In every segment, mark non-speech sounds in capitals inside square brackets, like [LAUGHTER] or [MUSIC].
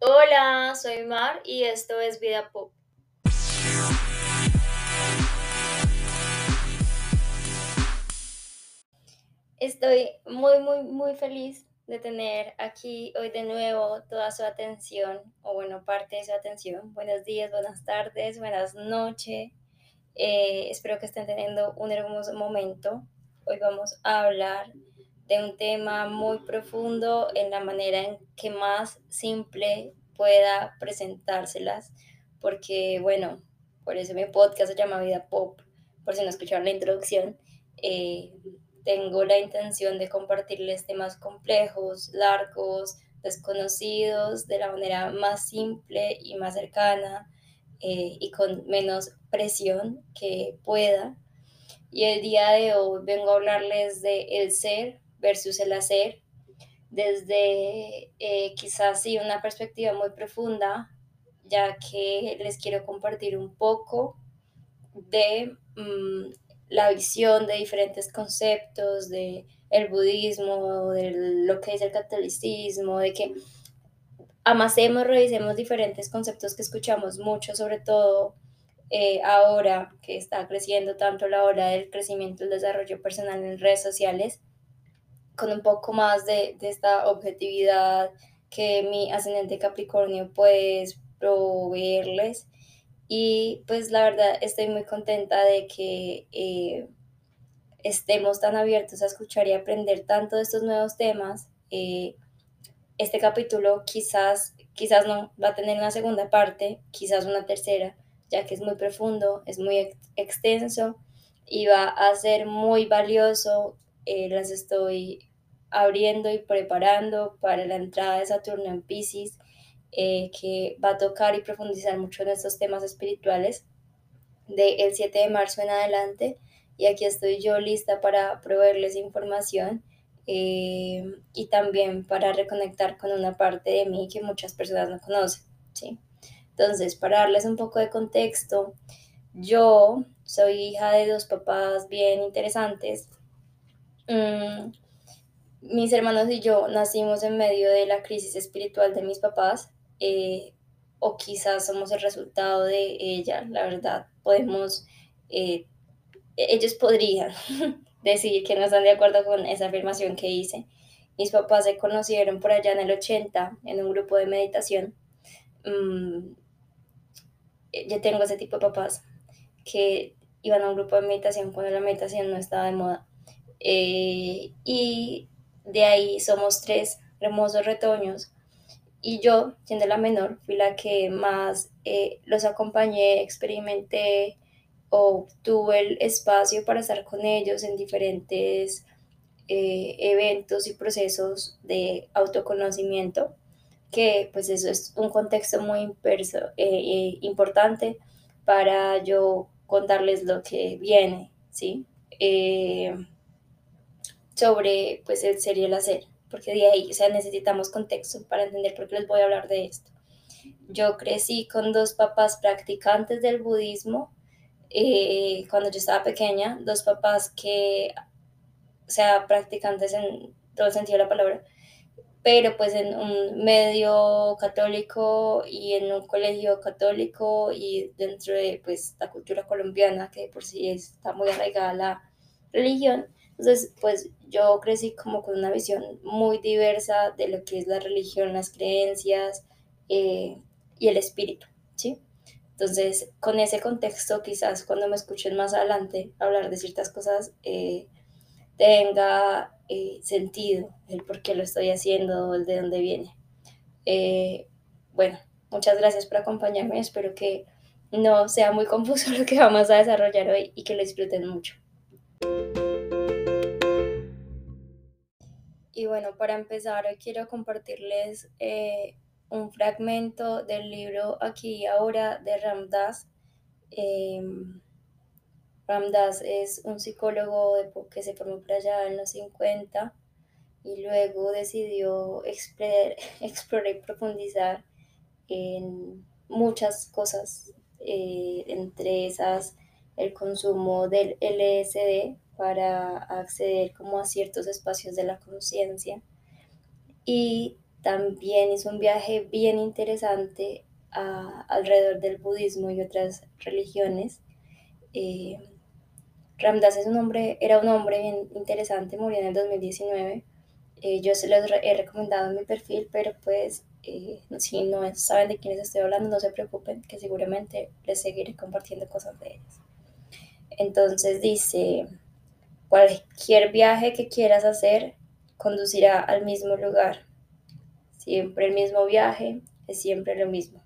Hola, soy Mar y esto es Vida Pop. Estoy muy, muy, muy feliz de tener aquí hoy de nuevo toda su atención, o bueno, parte de su atención. Buenos días, buenas tardes, buenas noches. Eh, espero que estén teniendo un hermoso momento. Hoy vamos a hablar de un tema muy profundo en la manera en que más simple pueda presentárselas, porque bueno, por eso mi podcast se llama Vida Pop, por si no escucharon la introducción. Eh, tengo la intención de compartirles temas complejos, largos, desconocidos, de la manera más simple y más cercana eh, y con menos presión que pueda. Y el día de hoy vengo a hablarles de el ser versus el hacer, desde eh, quizás sí una perspectiva muy profunda, ya que les quiero compartir un poco de mmm, la visión de diferentes conceptos, de el budismo, de lo que es el catolicismo, de que amasemos, revisemos diferentes conceptos que escuchamos mucho, sobre todo eh, ahora que está creciendo tanto la hora del crecimiento y el desarrollo personal en redes sociales, con un poco más de, de esta objetividad que mi ascendente Capricornio puede proveerles. Y pues la verdad estoy muy contenta de que eh, estemos tan abiertos a escuchar y aprender tanto de estos nuevos temas. Eh, este capítulo quizás, quizás no va a tener una segunda parte, quizás una tercera, ya que es muy profundo, es muy ex extenso y va a ser muy valioso. Eh, las estoy abriendo y preparando para la entrada de Saturno en Pisces, eh, que va a tocar y profundizar mucho en estos temas espirituales del 7 de marzo en adelante. Y aquí estoy yo lista para proveerles información eh, y también para reconectar con una parte de mí que muchas personas no conocen. ¿sí? Entonces, para darles un poco de contexto, yo soy hija de dos papás bien interesantes. Mm, mis hermanos y yo nacimos en medio de la crisis espiritual de mis papás, eh, o quizás somos el resultado de ella, la verdad, podemos, eh, ellos podrían [LAUGHS] decir que no están de acuerdo con esa afirmación que hice. Mis papás se conocieron por allá en el 80 en un grupo de meditación. Mm, yo tengo ese tipo de papás que iban a un grupo de meditación cuando la meditación no estaba de moda. Eh, y de ahí somos tres hermosos retoños. Y yo, siendo la menor, fui la que más eh, los acompañé, experimenté o tuve el espacio para estar con ellos en diferentes eh, eventos y procesos de autoconocimiento, que pues eso es un contexto muy eh, importante para yo contarles lo que viene, ¿sí? Sobre pues el ser y el hacer, porque de ahí, o sea, necesitamos contexto para entender por qué les voy a hablar de esto. Yo crecí con dos papás practicantes del budismo eh, cuando yo estaba pequeña, dos papás que, o sea, practicantes en todo el sentido de la palabra, pero pues en un medio católico y en un colegio católico y dentro de pues la cultura colombiana que por sí está muy arraigada la religión, entonces, pues yo crecí como con una visión muy diversa de lo que es la religión, las creencias eh, y el espíritu, ¿sí? Entonces, con ese contexto, quizás cuando me escuchen más adelante hablar de ciertas cosas, eh, tenga eh, sentido el por qué lo estoy haciendo, el de dónde viene. Bueno, muchas gracias por acompañarme. Espero que no sea muy confuso [LAUGHS] lo que vamos a desarrollar hoy y que lo disfruten mucho. Y bueno, para empezar, quiero compartirles eh, un fragmento del libro Aquí y Ahora de Ramdas. Eh, Ramdas es un psicólogo que se formó por allá en los 50 y luego decidió explorar, [LAUGHS] explorar y profundizar en muchas cosas, eh, entre esas el consumo del LSD, para acceder como a ciertos espacios de la conciencia y también hizo un viaje bien interesante alrededor del budismo y otras religiones. Eh, Ramdas es un hombre, era un hombre bien interesante, murió en el 2019. Eh, yo se los he recomendado en mi perfil, pero pues eh, si no saben de quiénes estoy hablando, no se preocupen, que seguramente les seguiré compartiendo cosas de ellos. Entonces dice, cualquier viaje que quieras hacer conducirá al mismo lugar. Siempre el mismo viaje es siempre lo mismo.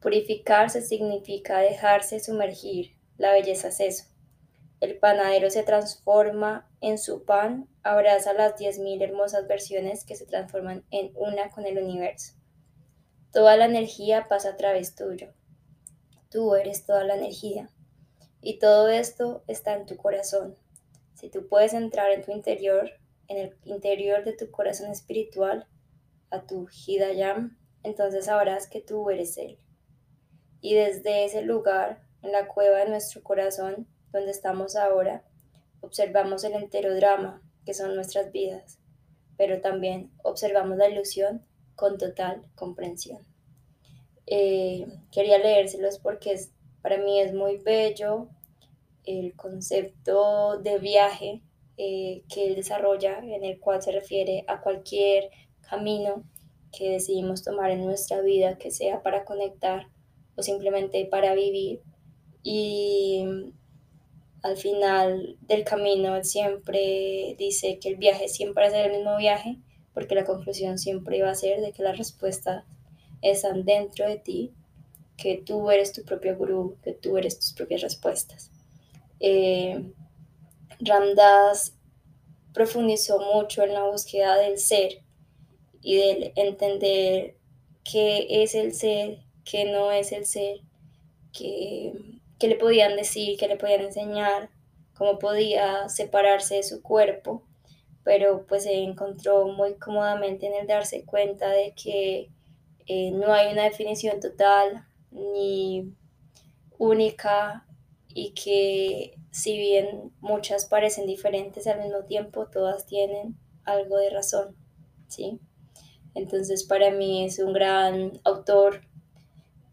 Purificarse significa dejarse sumergir. La belleza es eso. El panadero se transforma en su pan, abraza las diez mil hermosas versiones que se transforman en una con el universo. Toda la energía pasa a través tuyo. Tú eres toda la energía. Y todo esto está en tu corazón. Si tú puedes entrar en tu interior, en el interior de tu corazón espiritual, a tu Hidayam, entonces sabrás que tú eres Él. Y desde ese lugar, en la cueva de nuestro corazón, donde estamos ahora, observamos el entero drama que son nuestras vidas, pero también observamos la ilusión con total comprensión. Eh, quería leérselos porque es, para mí es muy bello el concepto de viaje eh, que él desarrolla, en el cual se refiere a cualquier camino que decidimos tomar en nuestra vida, que sea para conectar o simplemente para vivir. Y al final del camino él siempre dice que el viaje siempre ser el mismo viaje, porque la conclusión siempre va a ser de que las respuestas están dentro de ti, que tú eres tu propio gurú, que tú eres tus propias respuestas. Eh, Ramdas profundizó mucho en la búsqueda del ser y del entender qué es el ser, qué no es el ser, qué, qué le podían decir, qué le podían enseñar, cómo podía separarse de su cuerpo, pero pues se encontró muy cómodamente en el darse cuenta de que eh, no hay una definición total ni única y que si bien muchas parecen diferentes al mismo tiempo, todas tienen algo de razón, ¿sí? Entonces para mí es un gran autor,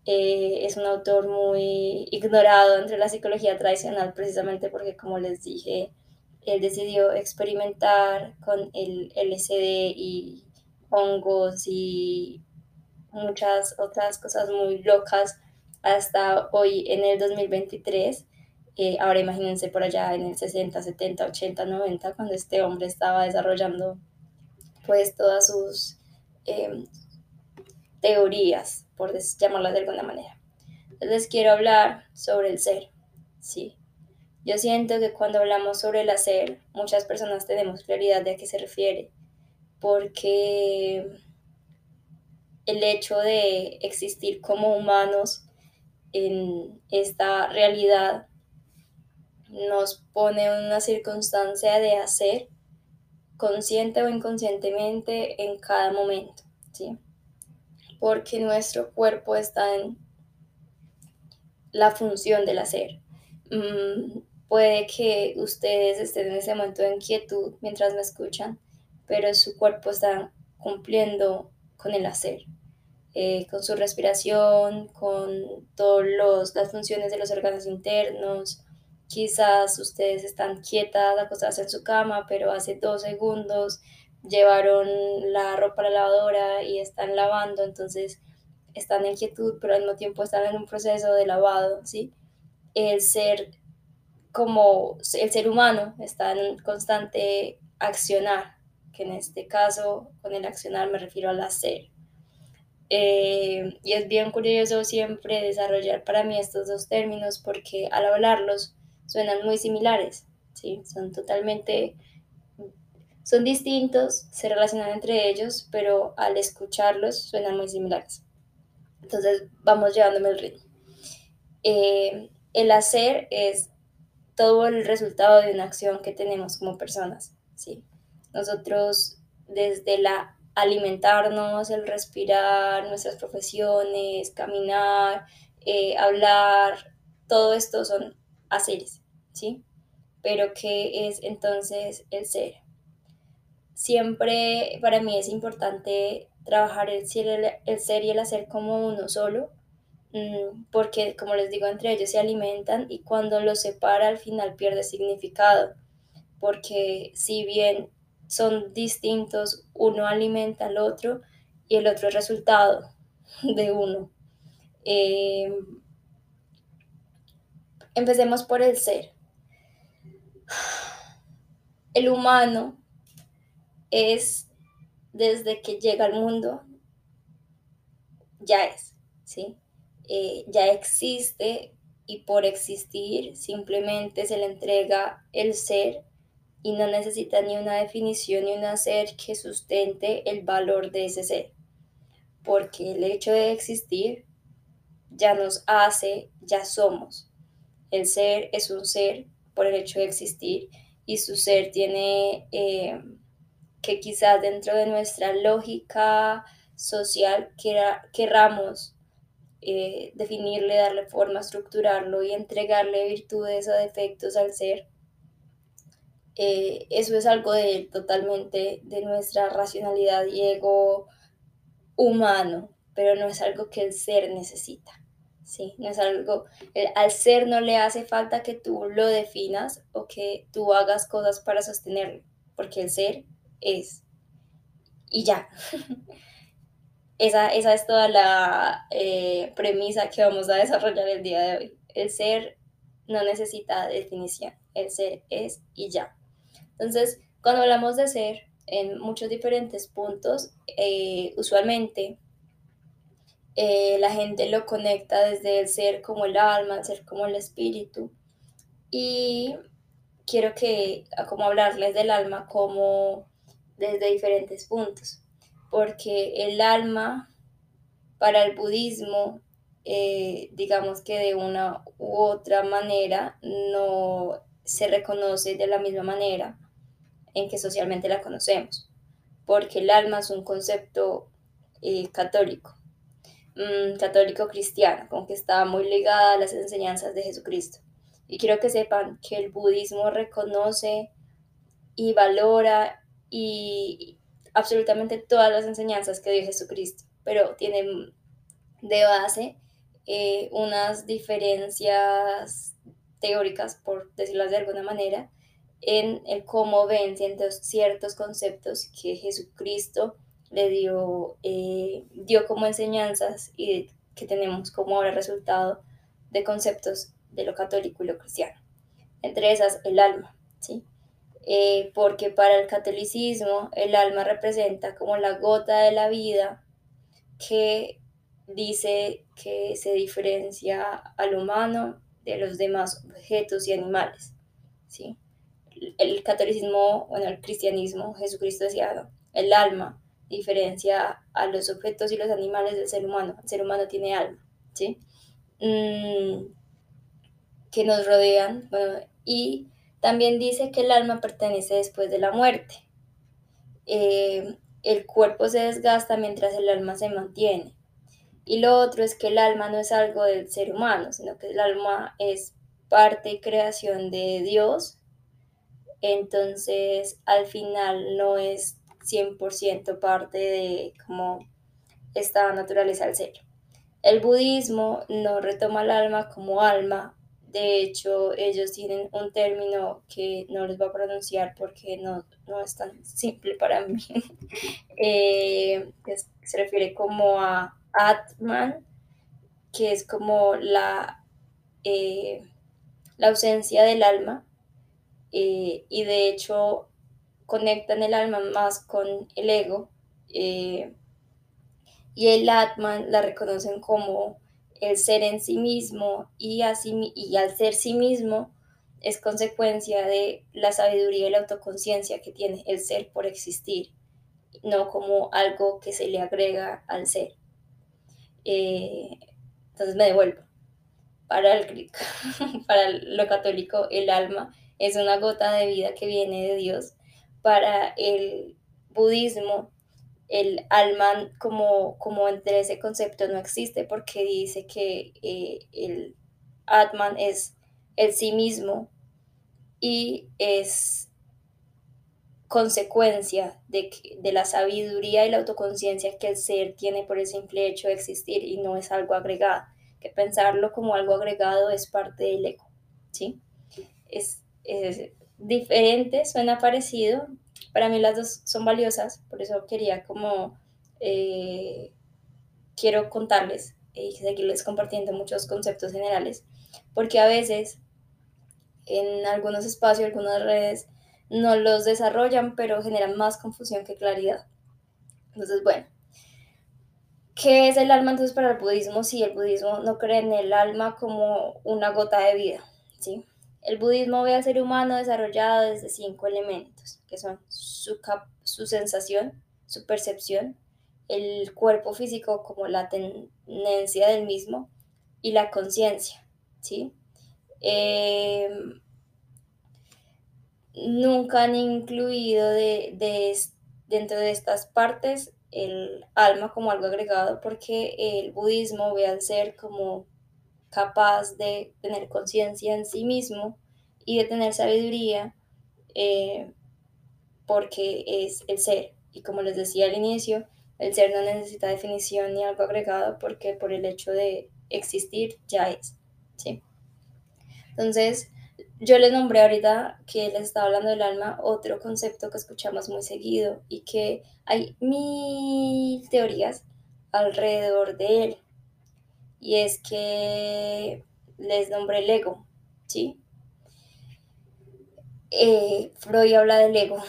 eh, es un autor muy ignorado entre la psicología tradicional precisamente porque como les dije, él decidió experimentar con el LSD y hongos y muchas otras cosas muy locas hasta hoy en el 2023. Eh, ahora imagínense por allá en el 60, 70, 80, 90, cuando este hombre estaba desarrollando pues todas sus em, teorías, por llamarlas de alguna manera. Entonces quiero hablar sobre el ser, ¿sí? Yo siento que cuando hablamos sobre el hacer, muchas personas tenemos claridad de a qué se refiere, porque el hecho de existir como humanos en esta realidad nos pone una circunstancia de hacer consciente o inconscientemente en cada momento, ¿sí? Porque nuestro cuerpo está en la función del hacer. Mm, puede que ustedes estén en ese momento de inquietud mientras me escuchan, pero su cuerpo está cumpliendo con el hacer. Eh, con su respiración, con todas las funciones de los órganos internos. Quizás ustedes están quietas, acostadas en su cama, pero hace dos segundos llevaron la ropa a la lavadora y están lavando, entonces están en quietud, pero al mismo tiempo están en un proceso de lavado, ¿sí? El ser como el ser humano está en constante accionar, que en este caso con el accionar me refiero al hacer. Eh, y es bien curioso siempre desarrollar para mí estos dos términos porque al hablarlos suenan muy similares, ¿sí? Son totalmente, son distintos, se relacionan entre ellos, pero al escucharlos suenan muy similares. Entonces vamos llevándome el ritmo. Eh, el hacer es todo el resultado de una acción que tenemos como personas, ¿sí? Nosotros desde la alimentarnos, el respirar, nuestras profesiones, caminar, eh, hablar, todo esto son haceres, ¿sí? Pero ¿qué es entonces el ser? Siempre para mí es importante trabajar el ser, el ser y el hacer como uno solo, mm, porque como les digo, entre ellos se alimentan y cuando los separa al final pierde significado, porque si bien son distintos, uno alimenta al otro y el otro es resultado [LAUGHS] de uno. Eh, empecemos por el ser. El humano es desde que llega al mundo, ya es, ¿sí? Eh, ya existe y por existir simplemente se le entrega el ser y no necesita ni una definición ni un ser que sustente el valor de ese ser, porque el hecho de existir ya nos hace, ya somos. El ser es un ser por el hecho de existir y su ser tiene eh, que quizás dentro de nuestra lógica social queramos eh, definirle, darle forma, estructurarlo y entregarle virtudes o defectos al ser eh, eso es algo de, totalmente de nuestra racionalidad y ego humano, pero no es algo que el ser necesita. ¿sí? No es algo, al ser no le hace falta que tú lo definas o que tú hagas cosas para sostenerlo, porque el ser es. Y ya. [LAUGHS] esa, esa es toda la eh, premisa que vamos a desarrollar el día de hoy. El ser no necesita definición, el ser es y ya. Entonces, cuando hablamos de ser en muchos diferentes puntos, eh, usualmente eh, la gente lo conecta desde el ser como el alma, el ser como el espíritu. Y quiero que, como hablarles del alma como desde diferentes puntos, porque el alma para el budismo, eh, digamos que de una u otra manera, no se reconoce de la misma manera en que socialmente la conocemos, porque el alma es un concepto eh, católico, mm, católico cristiano, con que está muy ligada a las enseñanzas de Jesucristo. Y quiero que sepan que el budismo reconoce y valora y absolutamente todas las enseñanzas que dio Jesucristo, pero tiene de base eh, unas diferencias teóricas, por decirlas de alguna manera, en el cómo ven ciertos conceptos que Jesucristo le dio, eh, dio como enseñanzas y que tenemos como ahora resultado de conceptos de lo católico y lo cristiano. Entre esas, el alma, ¿sí? Eh, porque para el catolicismo el alma representa como la gota de la vida que dice que se diferencia al humano de los demás objetos y animales, ¿sí? El catolicismo, bueno, el cristianismo, Jesucristo decía, el alma diferencia a los objetos y los animales del ser humano. El ser humano tiene alma, ¿sí? Mm, que nos rodean, bueno, y también dice que el alma pertenece después de la muerte. Eh, el cuerpo se desgasta mientras el alma se mantiene. Y lo otro es que el alma no es algo del ser humano, sino que el alma es parte y creación de Dios entonces al final no es 100% parte de como esta naturaleza del ser. El budismo no retoma el alma como alma, de hecho ellos tienen un término que no les voy a pronunciar porque no, es tan simple para mí, [LAUGHS] eh, se refiere como a Atman, que es como la, eh, la ausencia del alma, eh, y de hecho conectan el alma más con el ego eh, y el Atman la reconocen como el ser en sí mismo y, así, y al ser sí mismo es consecuencia de la sabiduría y la autoconciencia que tiene el ser por existir, no como algo que se le agrega al ser. Eh, entonces me devuelvo. Para, el, [LAUGHS] para lo católico, el alma es una gota de vida que viene de Dios. Para el budismo, el alma como, como entre ese concepto no existe porque dice que eh, el Atman es el sí mismo y es consecuencia de, de la sabiduría y la autoconciencia que el ser tiene por el simple hecho de existir y no es algo agregado, que pensarlo como algo agregado es parte del ego, ¿sí? Es, es diferente, suena parecido, para mí las dos son valiosas, por eso quería como, eh, quiero contarles y seguirles compartiendo muchos conceptos generales, porque a veces en algunos espacios, algunas redes, no los desarrollan, pero generan más confusión que claridad. Entonces, bueno, ¿qué es el alma entonces para el budismo? Si el budismo no cree en el alma como una gota de vida, ¿sí? El budismo ve al ser humano desarrollado desde cinco elementos, que son su, su sensación, su percepción, el cuerpo físico como la tenencia del mismo y la conciencia, ¿sí? Eh, nunca han incluido de, dentro de estas partes el alma como algo agregado porque el budismo ve al ser como capaz de tener conciencia en sí mismo y de tener sabiduría eh, porque es el ser. Y como les decía al inicio, el ser no necesita definición ni algo agregado porque por el hecho de existir ya es. ¿sí? Entonces, yo les nombré ahorita que les estaba hablando del alma otro concepto que escuchamos muy seguido y que hay mil teorías alrededor de él. Y es que les nombré el ego, ¿sí? Eh, Freud habla del ego,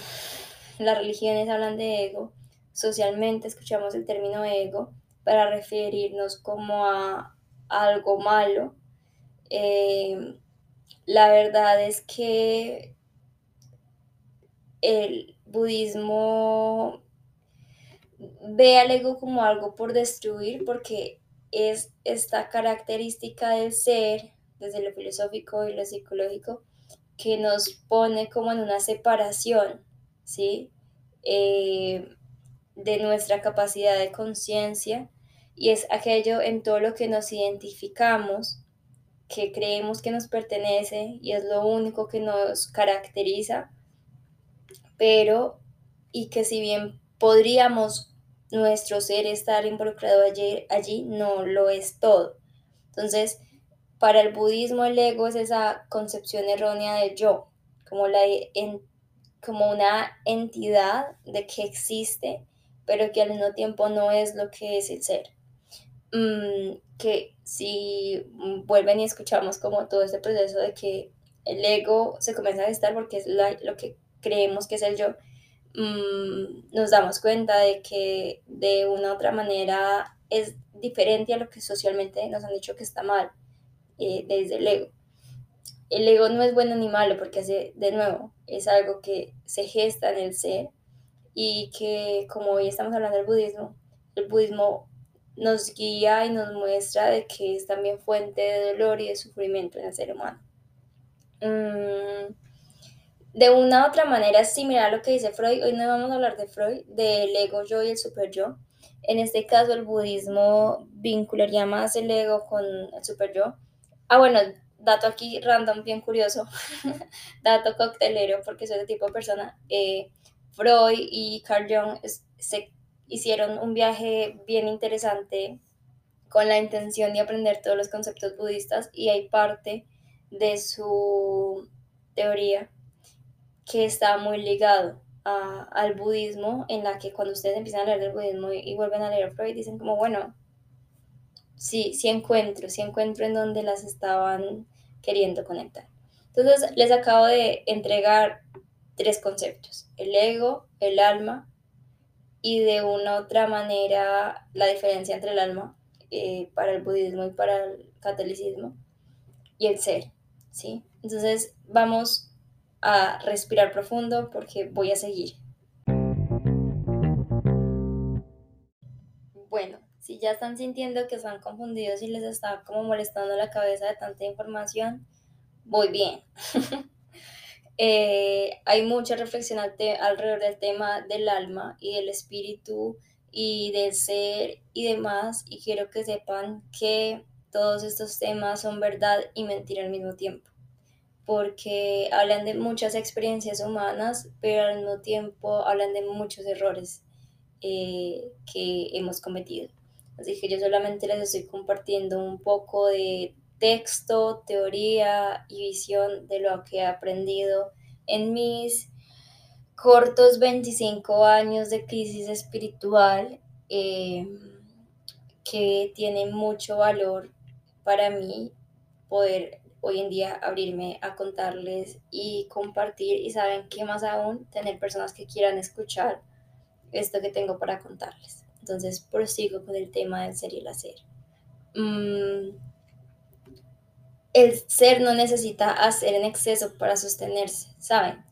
las religiones hablan de ego, socialmente escuchamos el término ego para referirnos como a algo malo. Eh, la verdad es que el budismo ve al ego como algo por destruir porque es esta característica del ser, desde lo filosófico y lo psicológico, que nos pone como en una separación, ¿sí? Eh, de nuestra capacidad de conciencia y es aquello en todo lo que nos identificamos que creemos que nos pertenece y es lo único que nos caracteriza, pero y que si bien podríamos nuestro ser estar involucrado allí, allí no lo es todo. Entonces, para el budismo el ego es esa concepción errónea de yo, como, la, en, como una entidad de que existe, pero que al mismo tiempo no es lo que es el ser. Mm, que si vuelven y escuchamos como todo este proceso de que el ego se comienza a gestar porque es lo que creemos que es el yo, mm, nos damos cuenta de que de una u otra manera es diferente a lo que socialmente nos han dicho que está mal eh, desde el ego. El ego no es bueno ni malo porque hace, de nuevo, es algo que se gesta en el ser y que como hoy estamos hablando del budismo, el budismo nos guía y nos muestra de que es también fuente de dolor y de sufrimiento en el ser humano. Mm, de una u otra manera similar a lo que dice Freud. Hoy no vamos a hablar de Freud, del ego yo y el super yo. En este caso el budismo vincularía más el ego con el super yo. Ah, bueno, dato aquí random, bien curioso, [LAUGHS] dato coctelero, porque soy de tipo persona. Eh, Freud y Carl Jung se hicieron un viaje bien interesante con la intención de aprender todos los conceptos budistas y hay parte de su teoría que está muy ligado al budismo, en la que cuando ustedes empiezan a leer del budismo y, vuelven a leer Freud, dicen como, bueno, sí, sí encuentro, sí encuentro en donde las estaban queriendo conectar. Entonces, les acabo de entregar tres conceptos, el ego, el alma y de una otra manera la diferencia entre el alma eh, para el budismo y para el catolicismo y el ser, ¿sí? Entonces vamos a respirar profundo porque voy a seguir. Bueno, si ya están sintiendo que están confundidos y les está como molestando la cabeza de tanta información, voy bien. [LAUGHS] Eh, hay mucha reflexión alrededor del tema del alma y del espíritu y del ser y demás y quiero que sepan que todos estos temas son verdad y mentira al mismo tiempo porque hablan de muchas experiencias humanas, pero al mismo tiempo hablan de muchos errores eh, que hemos cometido. Así que yo solamente les estoy compartiendo un poco de texto, teoría y visión de lo que he aprendido en mis cortos 25 años de crisis espiritual eh, que tiene mucho valor para mí poder hoy en día abrirme a contarles y compartir y saben que más aún tener personas que quieran escuchar esto que tengo para contarles. Entonces prosigo con el tema del ser y el hacer. Mm, el ser no necesita hacer en exceso para sostenerse, ¿saben?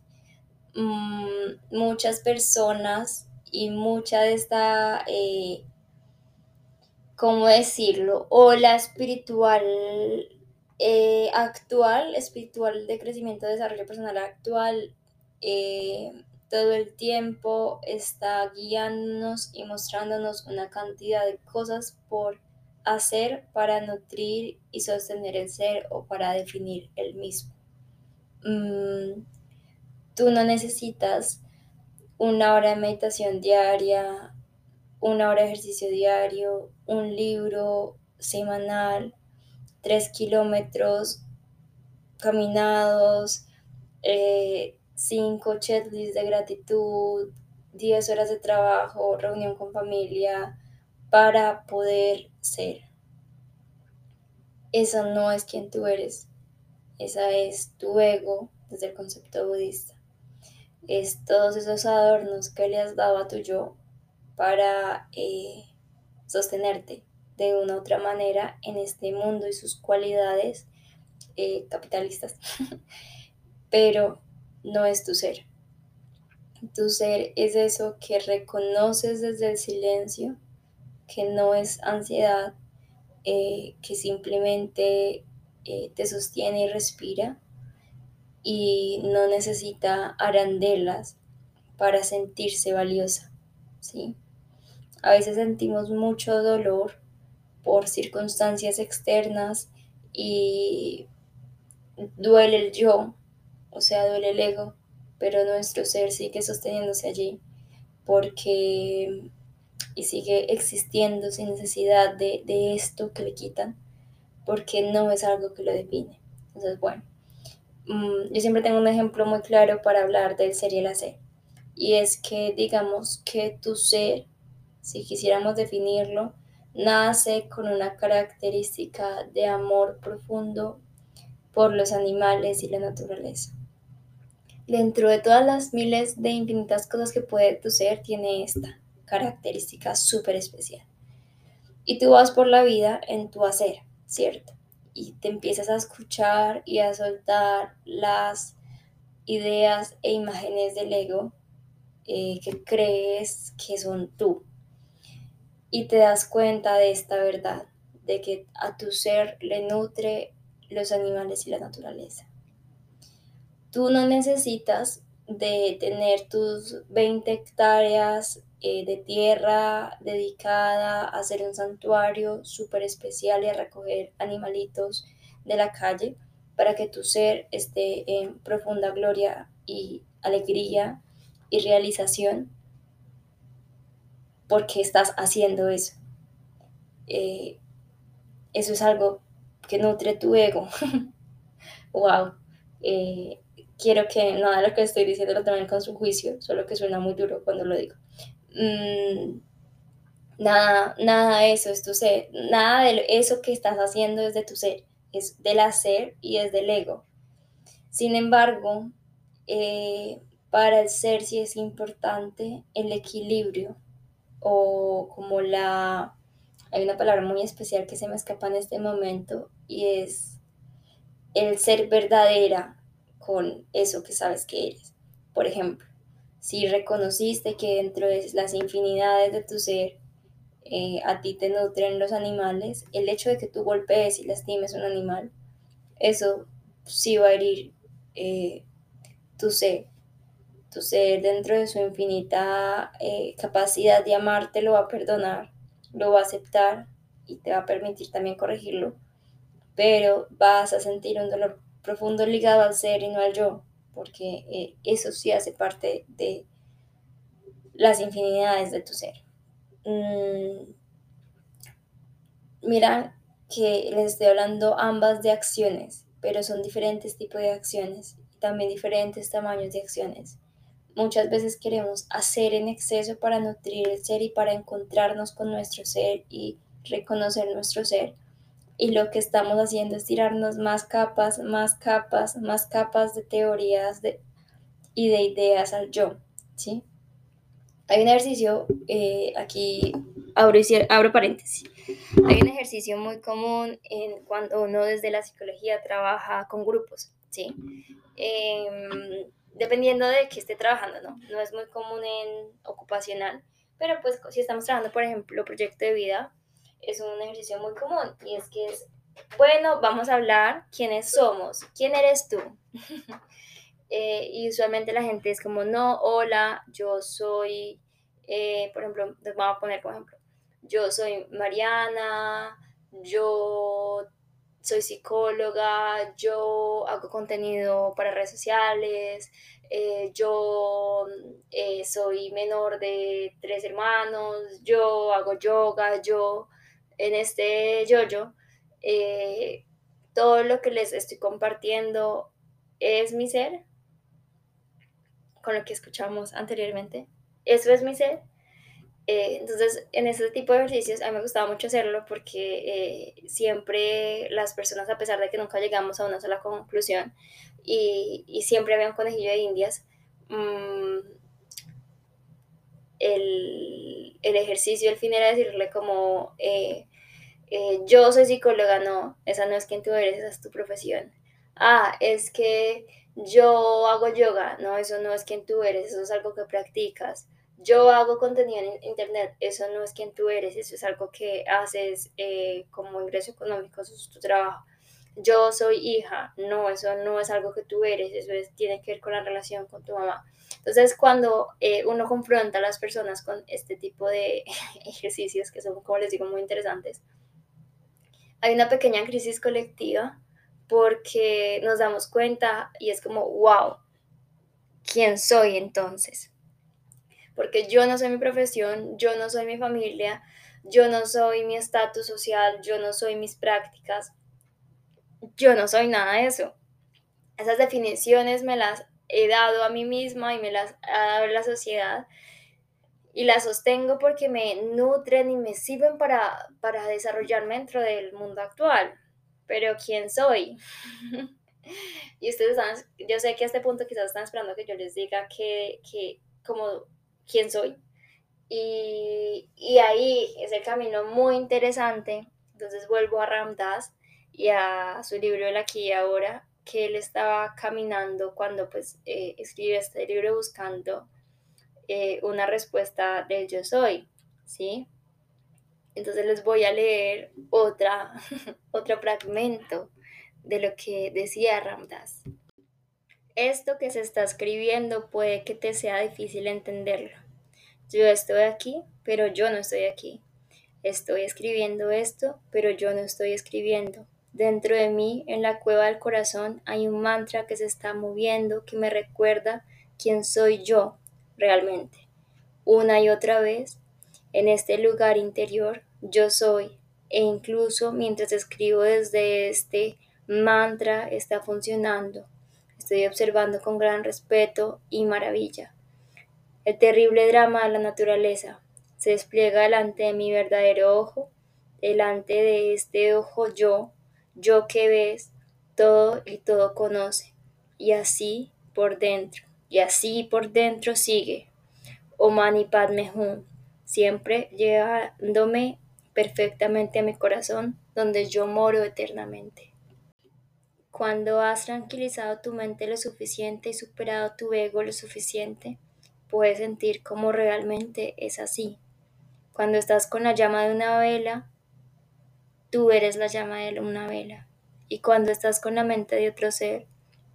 Mm, muchas personas y mucha de esta, eh, ¿cómo decirlo? Ola espiritual eh, actual, espiritual de crecimiento, desarrollo personal actual, eh, todo el tiempo está guiándonos y mostrándonos una cantidad de cosas por hacer para nutrir y sostener el ser o para definir el mismo. Mm, tú no necesitas una hora de meditación diaria, una hora de ejercicio diario, un libro semanal, tres kilómetros caminados, eh, cinco checklists de gratitud, diez horas de trabajo, reunión con familia, para poder ser. Eso no es quien tú eres, esa es tu ego desde el concepto budista. Es todos esos adornos que le has dado a tu yo para eh, sostenerte de una u otra manera en este mundo y sus cualidades eh, capitalistas. [LAUGHS] Pero no es tu ser. Tu ser es eso que reconoces desde el silencio, que no es ansiedad, eh, que simplemente eh, te sostiene y respira y no necesita arandelas para sentirse valiosa, ¿sí? A veces sentimos mucho dolor por circunstancias externas y duele el yo, o sea, duele el ego, pero nuestro ser sigue sosteniéndose allí porque y sigue existiendo sin necesidad de, esto que le quitan, porque no es algo que lo define. Entonces, bueno, mm, yo siempre tengo un ejemplo muy claro para hablar del ser y el hacer, y es que digamos que tu ser, si quisiéramos definirlo, nace con una característica de amor profundo por los animales y la naturaleza dentro de todas las miles de infinitas cosas que puede tu ser, tiene esta característica súper especial. Y tú vas por la vida en tu hacer, ¿cierto? Y te empiezas a escuchar y a soltar las ideas e imágenes del ego eh, que crees que son tú. Y te das cuenta de esta verdad, de que a tu ser le nutre los animales y la naturaleza. Tú no necesitas de tener tus 20 hectáreas eh, de tierra dedicada a hacer un santuario súper especial y a recoger animalitos de la calle para que tu ser esté en profunda gloria y alegría y realización porque estás haciendo eso. Eh, eso es algo que nutre tu ego. [LAUGHS] wow quiero que nada de lo que estoy diciendo lo tomen con su juicio, solo que suena muy duro cuando lo digo. Mm, nada, nada de eso es tu ser, nada de eso que estás haciendo es de tu ser, es del hacer y es del ego. Sin embargo, eh, para el ser sí es importante el equilibrio o como la... Hay una palabra muy especial que se me escapa en este momento y es el ser verdadera con eso que sabes que eres. Por ejemplo, si reconociste que dentro de las infinidades de tu ser eh, a ti te nutren los animales, el hecho de que tú golpees y lastimes un animal, eso sí va a herir eh, tu ser. Tu ser dentro de su infinita eh, capacidad de amarte lo va a perdonar, lo va a aceptar y te va a permitir también corregirlo, pero vas a sentir un dolor profundo ligado al ser y no al yo, porque eh, eso sí hace parte de las infinidades de tu ser. Mm, mira que les estoy hablando ambas de acciones, pero son diferentes tipos de acciones también diferentes tamaños de acciones. Muchas veces queremos hacer en exceso para nutrir el ser y para encontrarnos con nuestro ser y reconocer nuestro ser. Y lo que estamos haciendo es tirarnos más capas, más capas, más capas de teorías de, y de ideas al yo, ¿sí? Hay un ejercicio, eh, aquí abro, abro paréntesis, hay un ejercicio muy común en cuando uno desde la psicología trabaja con grupos, ¿sí? Eh, dependiendo de qué esté trabajando, ¿no? No es muy común en ocupacional, pero pues si estamos trabajando, por ejemplo, proyecto de vida, es un ejercicio muy común y es que es, bueno, vamos a hablar quiénes somos, quién eres tú. [LAUGHS] eh, y usualmente la gente es como, no, hola, yo soy, eh, por ejemplo, les vamos a poner como ejemplo, yo soy Mariana, yo soy psicóloga, yo hago contenido para redes sociales, eh, yo eh, soy menor de tres hermanos, yo hago yoga, yo en este yo-yo, eh, todo lo que les estoy compartiendo es mi ser, con lo que escuchamos anteriormente, eso es mi ser eh, entonces, en ese tipo de ejercicios a mí me gustaba mucho hacerlo porque eh, siempre las personas, a pesar de que nunca llegamos a una sola conclusión y, y siempre había un conejillo de indias, mmm, el, el, ejercicio al fin era decirle como, eh, yo soy psicóloga, no, esa no es quien tú eres, esa es tu profesión. Ah, es que yo hago yoga, no, eso no es quien tú eres, eso es algo que practicas yo hago contenido en internet, eso no es quien tú eres, eso es algo que haces eh, como ingreso económico, eso es tu trabajo. Yo soy hija, no, eso no es algo que tú eres, eso tiene que ver con la relación con tu mamá. Entonces, cuando eh, uno confronta a las personas con este tipo de [LAUGHS] ejercicios, que son, como les digo, muy interesantes, hay una pequeña crisis colectiva porque nos damos cuenta y es como, wow, ¿quién soy entonces? Porque yo no soy mi profesión, yo no soy mi familia, yo no soy mi estatus social, yo no soy mis prácticas, yo no soy nada de eso. Esas definiciones me las he dado a mí misma y me las ha dado la sociedad y las sostengo porque me nutren y me sirven para, para desarrollarme dentro del mundo actual. Pero ¿quién soy? [LAUGHS] y ustedes están, yo sé que a este punto quizás están esperando que yo les diga que, que como quién soy. Y, y, ahí es el camino muy interesante. Entonces vuelvo a Ramdas y a su libro El aquí y ahora, que él estaba caminando cuando pues eh, escribió este libro buscando eh, una respuesta del yo soy, ¿sí? Entonces les voy a leer otra, [LAUGHS] otro fragmento de lo que decía Ramdas. Esto que se está escribiendo puede que te sea difícil entenderlo. Yo estoy aquí, pero yo no estoy aquí. Estoy escribiendo esto, pero yo no estoy escribiendo. Dentro de mí, en la cueva del corazón, hay un mantra que se está moviendo que me recuerda quién soy yo realmente. Una y otra vez, en este lugar interior, yo soy, e incluso mientras escribo desde este mantra está funcionando estoy observando con gran respeto y maravilla. El terrible drama de la naturaleza se despliega delante de mi verdadero ojo, delante de este ojo yo, yo que ves todo y todo conoce, y así por dentro, y así por dentro sigue. Oh Mani Padme siempre llevándome perfectamente a mi corazón, donde yo moro eternamente. Cuando has tranquilizado tu mente lo suficiente y superado tu ego lo suficiente, puedes sentir cómo realmente es así. Cuando estás con la llama de una vela, tú eres la llama de una vela. Y cuando estás con la mente de otro ser,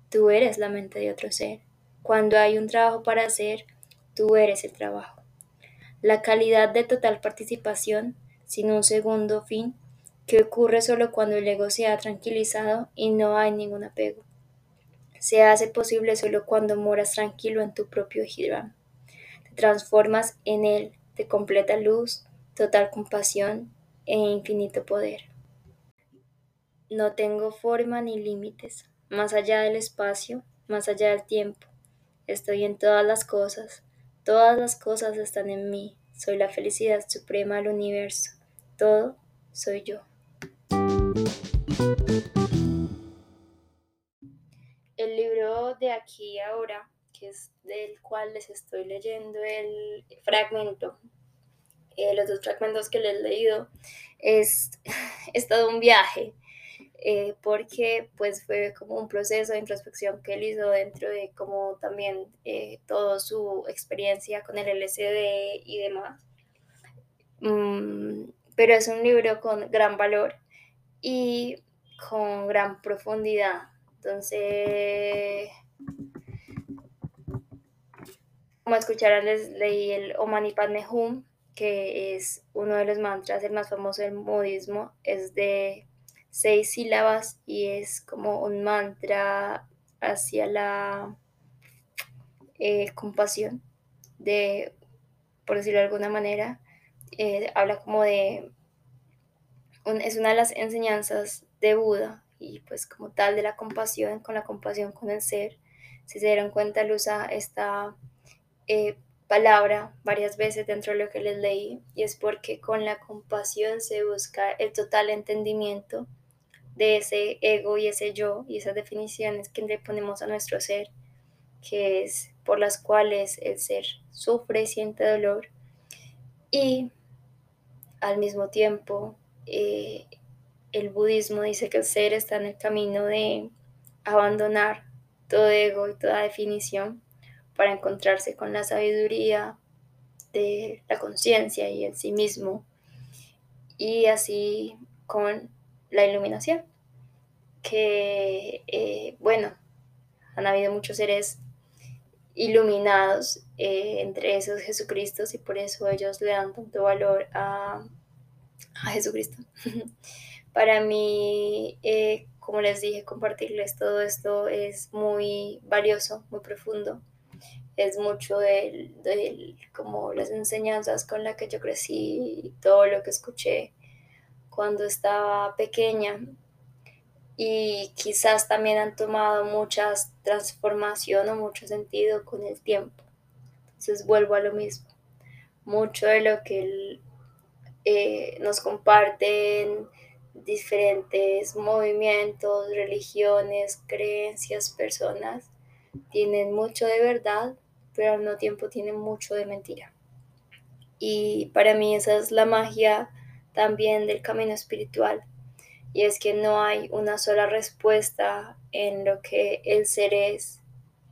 tú eres la mente de otro ser. Cuando hay un trabajo para hacer, tú eres el trabajo. La calidad de total participación, sin un segundo fin, que ocurre solo cuando el ego se ha tranquilizado y no hay ningún apego. se hace posible solo cuando moras tranquilo en tu propio Hidram. Te transformas en él de completa luz, total compasión e infinito poder. No tengo forma ni límites, más allá del espacio, más allá del tiempo. Estoy en todas las cosas, todas las cosas están en mí. Soy la felicidad suprema del universo. Todo soy yo. El libro de aquí y ahora, que es del cual les estoy leyendo el fragmento, eh, los dos fragmentos que les he leído, es, [LAUGHS] es todo un viaje eh, porque pues fue como un proceso de introspección que él hizo dentro de como también eh, toda su experiencia con el LSD y demás. Mm, pero es un libro con gran valor y con gran profundidad. Entonces, como escucharon, les leí el Omani Padme Hum, que es uno de los mantras, el más famoso del budismo, es de seis sílabas y es como un mantra hacia la eh, compasión, de, por decirlo de alguna manera, eh, habla como de, es una de las enseñanzas de Buda y pues como tal de la compasión, con la compasión con el ser. Si se dieron cuenta, él usa esta eh, palabra varias veces dentro de lo que les leí y es porque con la compasión se busca el total entendimiento de ese ego y ese yo y esas definiciones que le ponemos a nuestro ser, que es por las cuales el ser sufre y siente dolor y al mismo tiempo eh, el budismo dice que el ser está en el camino de abandonar todo ego y toda definición para encontrarse con la sabiduría de la conciencia y el sí mismo y así con la iluminación, que, eh, bueno, han habido muchos seres iluminados, eh, entre esos Jesucristo, y por eso ellos le dan tanto valor a, a Jesucristo. [LAUGHS] Para mí, eh, como les dije, compartirles todo esto es muy valioso, muy profundo. Es mucho de, como las enseñanzas con las que yo crecí y todo lo que escuché cuando estaba pequeña y quizás también han tomado muchas transformación o mucho sentido con el tiempo. Entonces vuelvo a lo mismo. Mucho de lo que eh, nos comparten diferentes movimientos, religiones, creencias, personas, tienen mucho de verdad, pero al mismo tiempo tienen mucho de mentira. Y para mí esa es la magia también del camino espiritual. Y es que no hay una sola respuesta en lo que el ser es,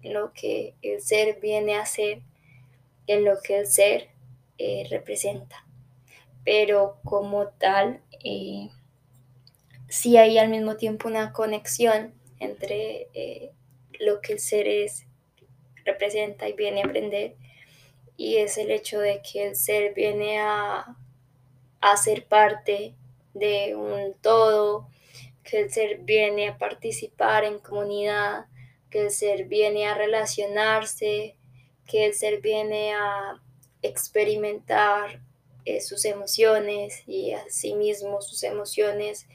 en lo que el ser viene a ser, en lo que el ser eh, representa. Pero como tal, eh, sí hay al mismo tiempo una conexión entre eh, lo que el ser es, representa y viene a aprender, y es el hecho de que el ser viene a a ser parte de un todo, que el ser viene a participar en comunidad, que el ser viene a relacionarse, que el ser viene a experimentar eh, sus emociones y asimismo sus emociones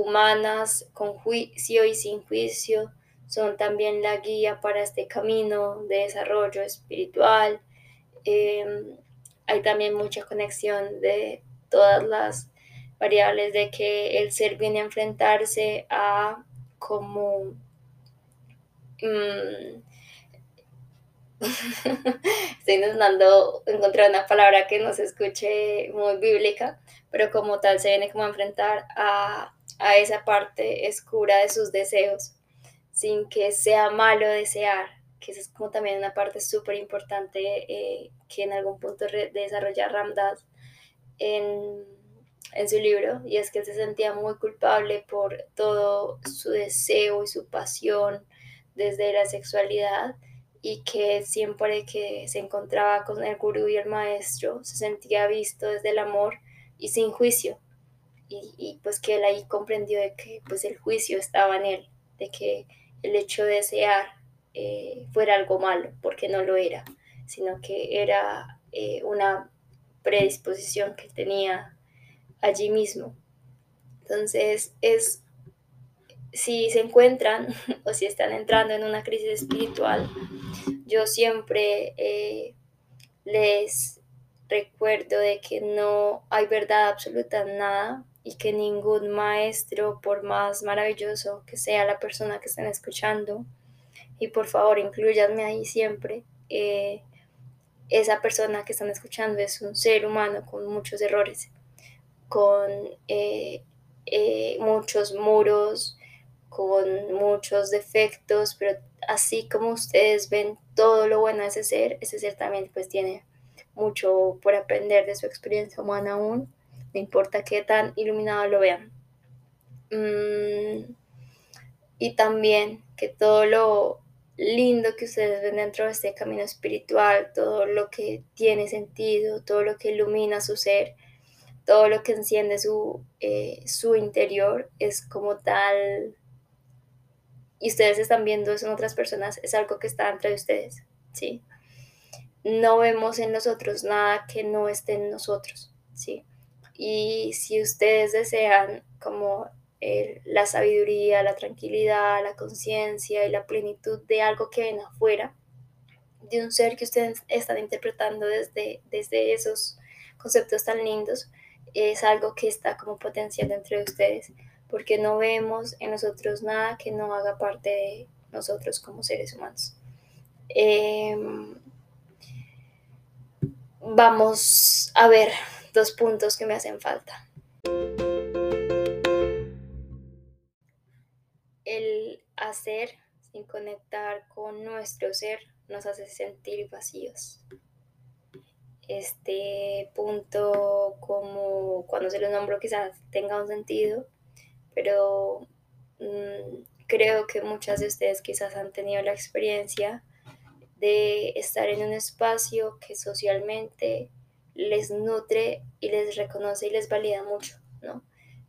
humanas con juicio y sin juicio son también la guía para este camino de desarrollo espiritual. Em, hay también mucha conexión de todas las variables de que el ser viene a enfrentarse a como... Mm, [LAUGHS] estoy intentando encontrar una palabra que no se escuche muy bíblica, pero como tal se viene como a enfrentar a, a esa parte oscura de sus deseos, sin que sea malo desear, que esa es como también una parte súper importante eh, que en algún punto de desarrollar Ramdas en, en, su libro, y es que él se sentía muy culpable por todo su deseo y su pasión desde la sexualidad, y que siempre que se encontraba con el gurú y el maestro, se sentía visto desde el amor y sin juicio. Y, y, pues que él ahí comprendió de que pues el juicio estaba en él, de que el hecho de desear eh, fuera algo malo, porque no lo era, sino que era eh, una predisposición que tenía allí mismo. Entonces, es si se encuentran [LAUGHS] o si están entrando en una crisis espiritual, yo siempre eh, les recuerdo de que no hay verdad absoluta en nada y que ningún maestro, por más maravilloso que sea la persona que estén escuchando, y por favor incluyanme ahí siempre, eh, esa persona que están escuchando es un ser humano con muchos errores, con eh, muchos muros, con muchos defectos, pero así como ustedes ven todo lo bueno de ese ser, ese ser también pues tiene mucho por aprender de su experiencia humana aún, no importa qué tan iluminado lo vean. Mm, y también que todo lo lindo que ustedes ven dentro de este camino espiritual, todo lo que tiene sentido, todo lo que ilumina su ser, todo lo que enciende su, eh, su interior, es como tal y ustedes están viendo eso en otras personas, es algo que está entre ustedes, ¿sí? No vemos en nosotros nada que no esté en nosotros, ¿sí? Y si ustedes desean como la sabiduría, la tranquilidad, la conciencia y la plenitud de algo que ven afuera, de un ser que ustedes están interpretando desde, desde esos conceptos tan lindos, es algo que está como potencial entre ustedes porque no vemos en nosotros nada que no haga parte de nosotros como seres humanos. Em, vamos a ver dos puntos que me hacen falta. El hacer sin conectar con nuestro ser nos hace sentir vacíos. Este punto, como cuando se lo nombro, quizás tenga un sentido, pero mm, creo que muchas de ustedes quizás han tenido la experiencia de estar en un espacio que socialmente les nutre y les reconoce y les valida mucho, ¿no?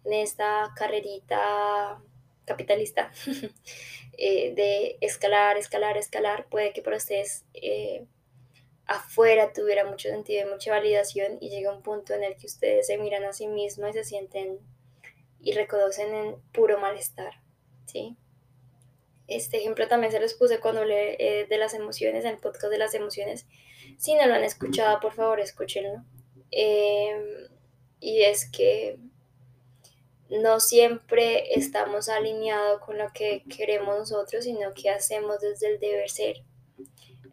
En esta carrerita capitalista [LAUGHS] eh, de escalar, escalar, escalar, puede que para ustedes eh, afuera tuviera mucho sentido y mucha validación y llega un punto en el que ustedes se miran a sí mismos y se sienten y reconocen en puro malestar, ¿sí? Este ejemplo también se los puse cuando le eh, de las emociones, en el podcast de las emociones. Si no lo han escuchado, por favor, escúchenlo. Em, y es que no siempre estamos alineados con lo que queremos nosotros, sino que hacemos desde el deber ser.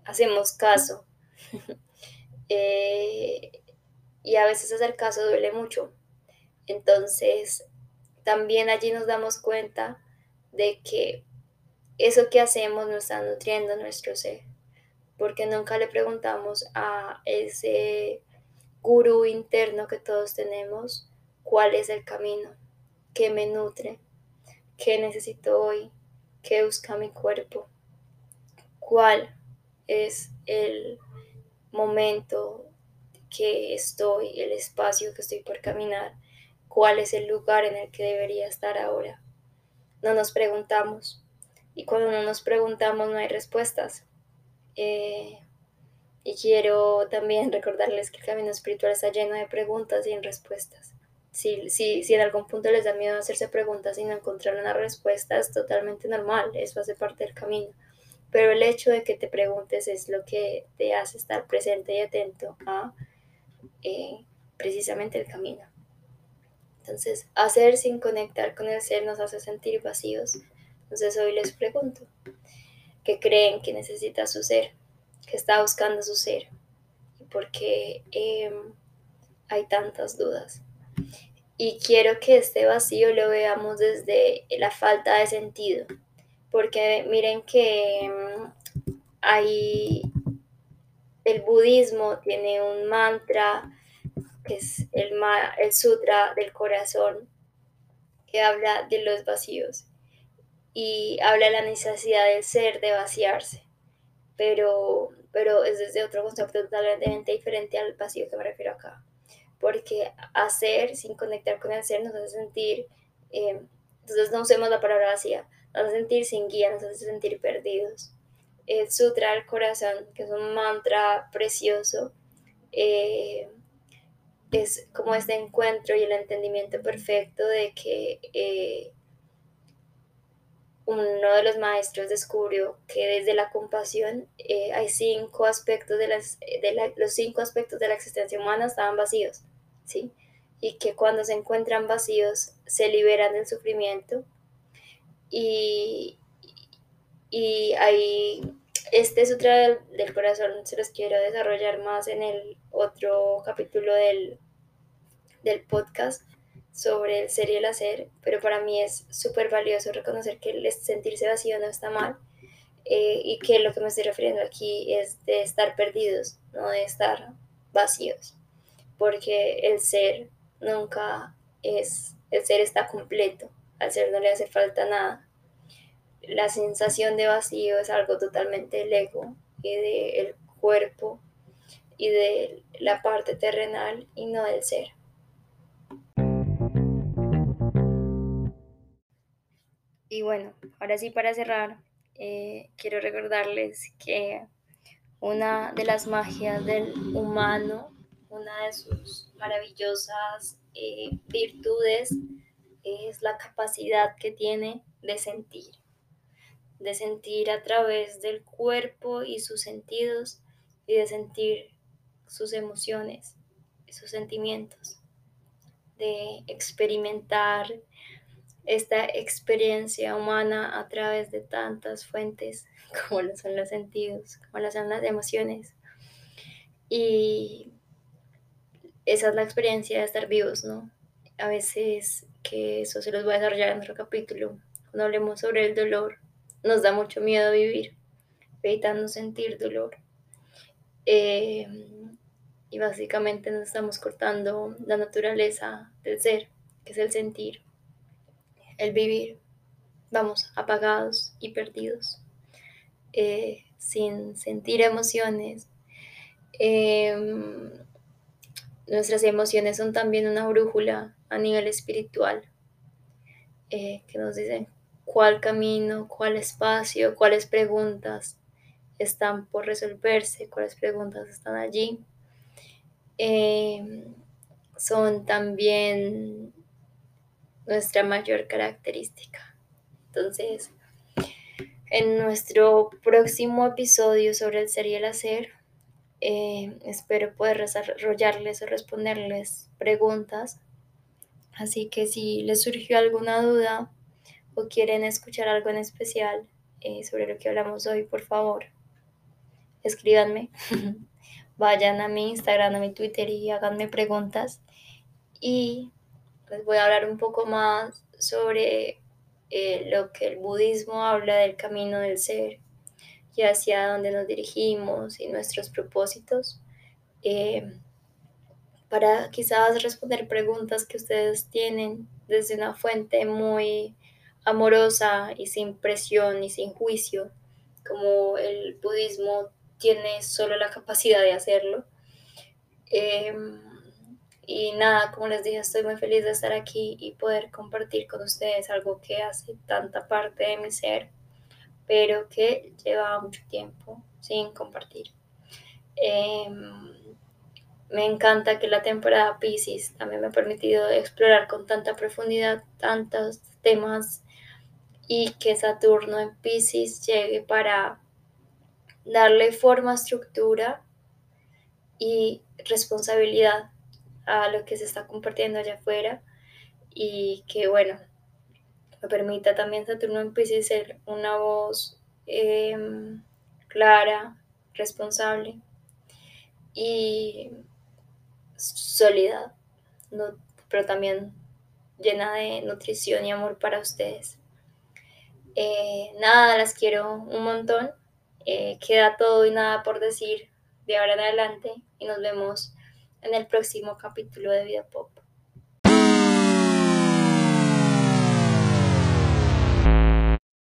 Hacemos caso. [LAUGHS] Eh, y a veces hacer caso duele mucho. Entonces, también allí nos damos cuenta de que eso que hacemos no está nutriendo nuestro ser, porque nunca le preguntamos a ese gurú interno que todos tenemos cuál es el camino, qué me nutre, qué necesito hoy, qué busca mi cuerpo, cuál es el momento que estoy, el espacio que estoy por caminar cuál es el lugar en el que debería estar ahora. No nos preguntamos. Y cuando no nos preguntamos no hay respuestas. Eh, y quiero también recordarles que el camino espiritual está lleno de preguntas y en respuestas. Si, si, si en algún punto les da miedo hacerse preguntas y no encontrar una respuesta, es totalmente normal, eso hace parte del camino. Pero el hecho de que te preguntes es lo que te hace estar presente y atento a eh, precisamente el camino. Entonces, hacer sin conectar con el ser nos hace sentir vacíos. Entonces, hoy les pregunto, ¿qué creen que necesita su ser? ¿Qué está buscando su ser? ¿Y por qué em, hay tantas dudas? Y quiero que este vacío lo veamos desde la falta de sentido. Porque miren que em, hay el budismo tiene un mantra que es el, el Sutra del Corazón, que habla de los vacíos y habla de la necesidad del ser de vaciarse, pero, pero es desde otro concepto totalmente diferente al vacío que me refiero acá, porque hacer sin conectar con el ser nos hace sentir, eh, entonces no usemos la palabra vacía, nos hace sentir sin guía, nos hace sentir perdidos. el Sutra del Corazón, que es un mantra precioso. Eh, es como este encuentro y el entendimiento perfecto de que eh, uno de los maestros descubrió que desde la compasión eh, hay cinco aspectos de, las, de los cinco aspectos de la existencia humana estaban vacíos, ¿sí? Y que cuando se encuentran vacíos se liberan del sufrimiento y, y ahí este es otra del, del corazón, se los quiero desarrollar más en el otro capítulo del, del podcast sobre el ser y el hacer, pero para mí es súper valioso reconocer que el sentirse vacío no está mal eh, y que lo que me estoy refiriendo aquí es de estar perdidos, no de estar vacíos, porque el ser nunca es, el ser está completo, al ser no le hace falta nada. La sensación de vacío es algo totalmente del ego y del cuerpo y de la parte terrenal y no del ser. Y bueno, ahora sí para cerrar, eh, quiero recordarles que una de las magias del humano, una de sus maravillosas eh, virtudes es la capacidad que tiene de sentir, de sentir a través del cuerpo y sus sentidos y de sentir sus emociones, sus sentimientos, de experimentar esta experiencia humana a través de tantas fuentes [LAUGHS] como lo son los sentidos, como lo son las emociones. Y esa es la experiencia de estar vivos, ¿no? A veces, que eso se los voy a desarrollar en otro capítulo, cuando hablemos sobre el dolor, nos da mucho miedo vivir, evitando sentir dolor. Eh, y básicamente nos estamos cortando la naturaleza del ser, que es el sentir el vivir, vamos, apagados y perdidos, eh, sin sentir emociones. Em, nuestras emociones son también una brújula a nivel espiritual, eh, que nos dicen cuál camino, cuál espacio, cuáles preguntas están por resolverse, cuáles preguntas están allí. Em, son también nuestra mayor característica. Entonces, en nuestro próximo episodio sobre el ser y el hacer, eh, espero poder desarrollarles o responderles preguntas. Así que si les surgió alguna duda o quieren escuchar algo en especial eh, sobre lo que hablamos hoy, por favor, escríbanme. [LAUGHS] Vayan a mi Instagram, a mi Twitter y háganme preguntas. Y les voy a hablar un poco más sobre eh, lo que el budismo habla del camino del ser y hacia dónde nos dirigimos y nuestros propósitos. Eh, para quizás responder preguntas que ustedes tienen desde una fuente muy amorosa y sin presión y sin juicio, como el budismo tiene solo la capacidad de hacerlo. Eh, y nada, como les dije, estoy muy feliz de estar aquí y poder compartir con ustedes algo que hace tanta parte de mi ser, pero que lleva mucho tiempo sin compartir. Em, me encanta que la temporada Pisces también me ha permitido explorar con tanta profundidad tantos temas y que Saturno en Pisces llegue para darle forma, estructura y responsabilidad a lo que se está compartiendo allá afuera y que bueno, me permita también Saturno empiece a ser una voz em, clara, responsable y sólida, pero también llena de nutrición y amor para ustedes. Eh, nada, las quiero un montón. Eh, queda todo y nada por decir de ahora en adelante y nos vemos en el próximo capítulo de Vida Pop.